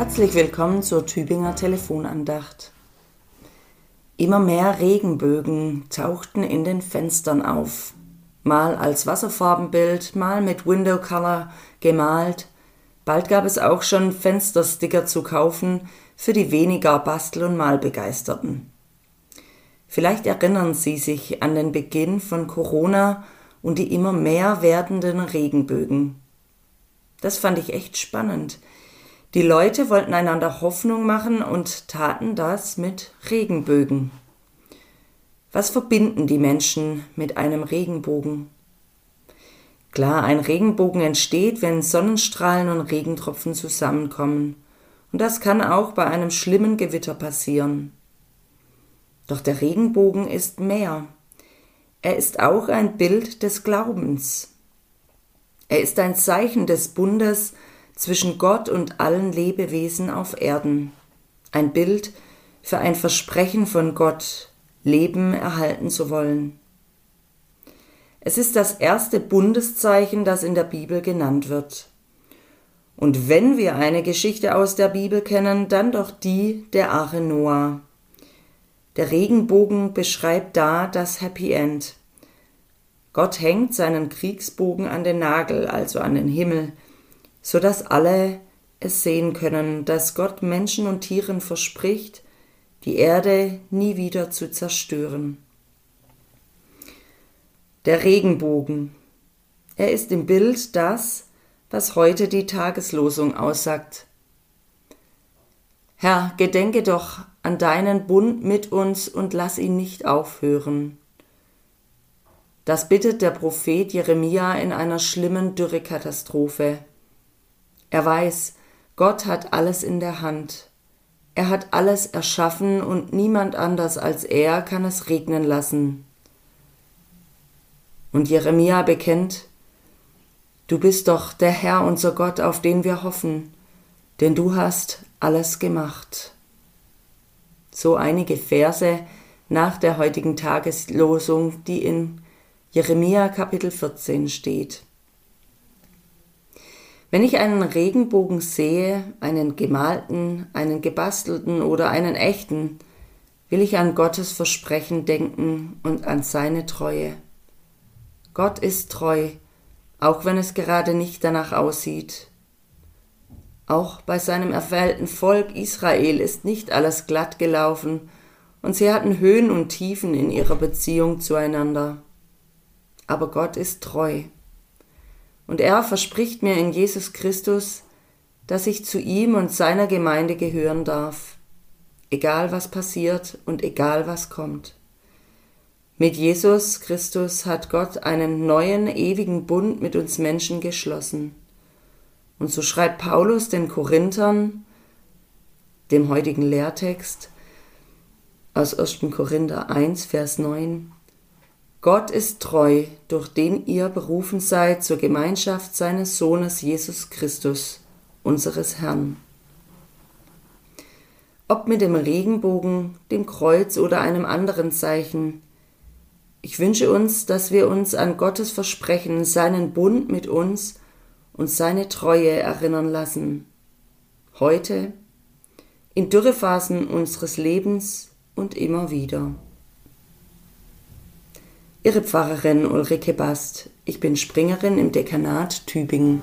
Herzlich willkommen zur Tübinger Telefonandacht. Immer mehr Regenbögen tauchten in den Fenstern auf, mal als Wasserfarbenbild, mal mit Window Color gemalt. Bald gab es auch schon Fenstersticker zu kaufen für die weniger Bastel- und Malbegeisterten. Vielleicht erinnern Sie sich an den Beginn von Corona und die immer mehr werdenden Regenbögen. Das fand ich echt spannend. Die Leute wollten einander Hoffnung machen und taten das mit Regenbögen. Was verbinden die Menschen mit einem Regenbogen? Klar, ein Regenbogen entsteht, wenn Sonnenstrahlen und Regentropfen zusammenkommen. Und das kann auch bei einem schlimmen Gewitter passieren. Doch der Regenbogen ist mehr. Er ist auch ein Bild des Glaubens. Er ist ein Zeichen des Bundes zwischen Gott und allen Lebewesen auf Erden. Ein Bild für ein Versprechen von Gott, Leben erhalten zu wollen. Es ist das erste Bundeszeichen, das in der Bibel genannt wird. Und wenn wir eine Geschichte aus der Bibel kennen, dann doch die der Arche Noah. Der Regenbogen beschreibt da das Happy End. Gott hängt seinen Kriegsbogen an den Nagel, also an den Himmel, so dass alle es sehen können, dass Gott Menschen und Tieren verspricht, die Erde nie wieder zu zerstören. Der Regenbogen. Er ist im Bild das, was heute die Tageslosung aussagt. Herr, gedenke doch an deinen Bund mit uns und lass ihn nicht aufhören. Das bittet der Prophet Jeremia in einer schlimmen Dürrekatastrophe. Er weiß, Gott hat alles in der Hand. Er hat alles erschaffen und niemand anders als er kann es regnen lassen. Und Jeremia bekennt, Du bist doch der Herr unser Gott, auf den wir hoffen, denn du hast alles gemacht. So einige Verse nach der heutigen Tageslosung, die in Jeremia Kapitel 14 steht. Wenn ich einen Regenbogen sehe, einen gemalten, einen gebastelten oder einen echten, will ich an Gottes Versprechen denken und an seine Treue. Gott ist treu, auch wenn es gerade nicht danach aussieht. Auch bei seinem erwählten Volk Israel ist nicht alles glatt gelaufen, und sie hatten Höhen und Tiefen in ihrer Beziehung zueinander. Aber Gott ist treu. Und er verspricht mir in Jesus Christus, dass ich zu ihm und seiner Gemeinde gehören darf, egal was passiert und egal was kommt. Mit Jesus Christus hat Gott einen neuen, ewigen Bund mit uns Menschen geschlossen. Und so schreibt Paulus den Korinthern, dem heutigen Lehrtext, aus 1. Korinther 1, Vers 9, Gott ist treu, durch den ihr berufen seid zur Gemeinschaft seines Sohnes Jesus Christus, unseres Herrn. Ob mit dem Regenbogen, dem Kreuz oder einem anderen Zeichen, ich wünsche uns, dass wir uns an Gottes Versprechen, seinen Bund mit uns und seine Treue erinnern lassen. Heute, in Dürrephasen unseres Lebens und immer wieder. Ihre Pfarrerin Ulrike Bast. Ich bin Springerin im Dekanat Tübingen.